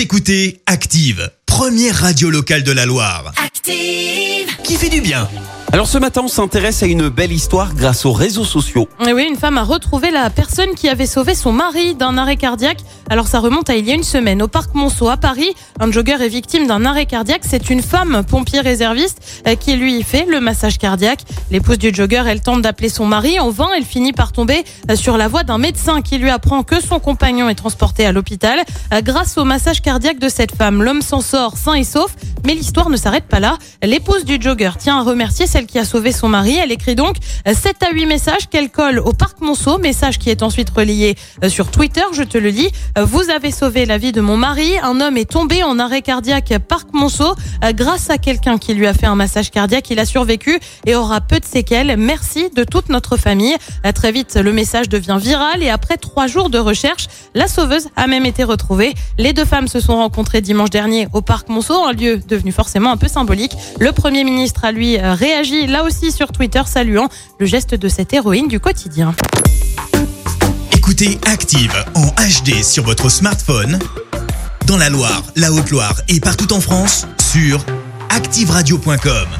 Vous écoutez Active, première radio locale de la Loire. Active. Qui fait du bien Alors ce matin, on s'intéresse à une belle histoire grâce aux réseaux sociaux. Et oui, une femme a retrouvé la personne qui avait sauvé son mari d'un arrêt cardiaque. Alors ça remonte à il y a une semaine au parc Monceau à Paris. Un jogger est victime d'un arrêt cardiaque. C'est une femme pompier réserviste euh, qui lui fait le massage cardiaque. L'épouse du jogger, elle tente d'appeler son mari. En vain, elle finit par tomber euh, sur la voie d'un médecin qui lui apprend que son compagnon est transporté à l'hôpital. Euh, Grâce au massage cardiaque de cette femme, l'homme s'en sort sain et sauf. Mais l'histoire ne s'arrête pas là. L'épouse du jogger tient à remercier celle qui a sauvé son mari. Elle écrit donc 7 à 8 messages qu'elle colle au parc Monceau, message qui est ensuite relayé euh, sur Twitter. Je te le lis. Euh, Vous avez sauvé la vie de mon mari. Un homme est tombé en arrêt cardiaque parc Monceau Euh, grâce à quelqu'un qui lui a fait un massage cardiaque. Il a survécu et aura peu de séquelles. Merci de toute notre famille. Euh, Très vite, le message devient viral et après trois jours de recherche, la sauveuse a même été retrouvée. Les deux femmes se sont rencontrées dimanche dernier au parc Monceau, un lieu devenu forcément un peu symbolique. Le Premier ministre a lui réagi là aussi sur Twitter saluant le geste de cette héroïne du quotidien. Écoutez Active en HD sur votre smartphone, dans la Loire, la Haute-Loire et partout en France, sur activeradio.com.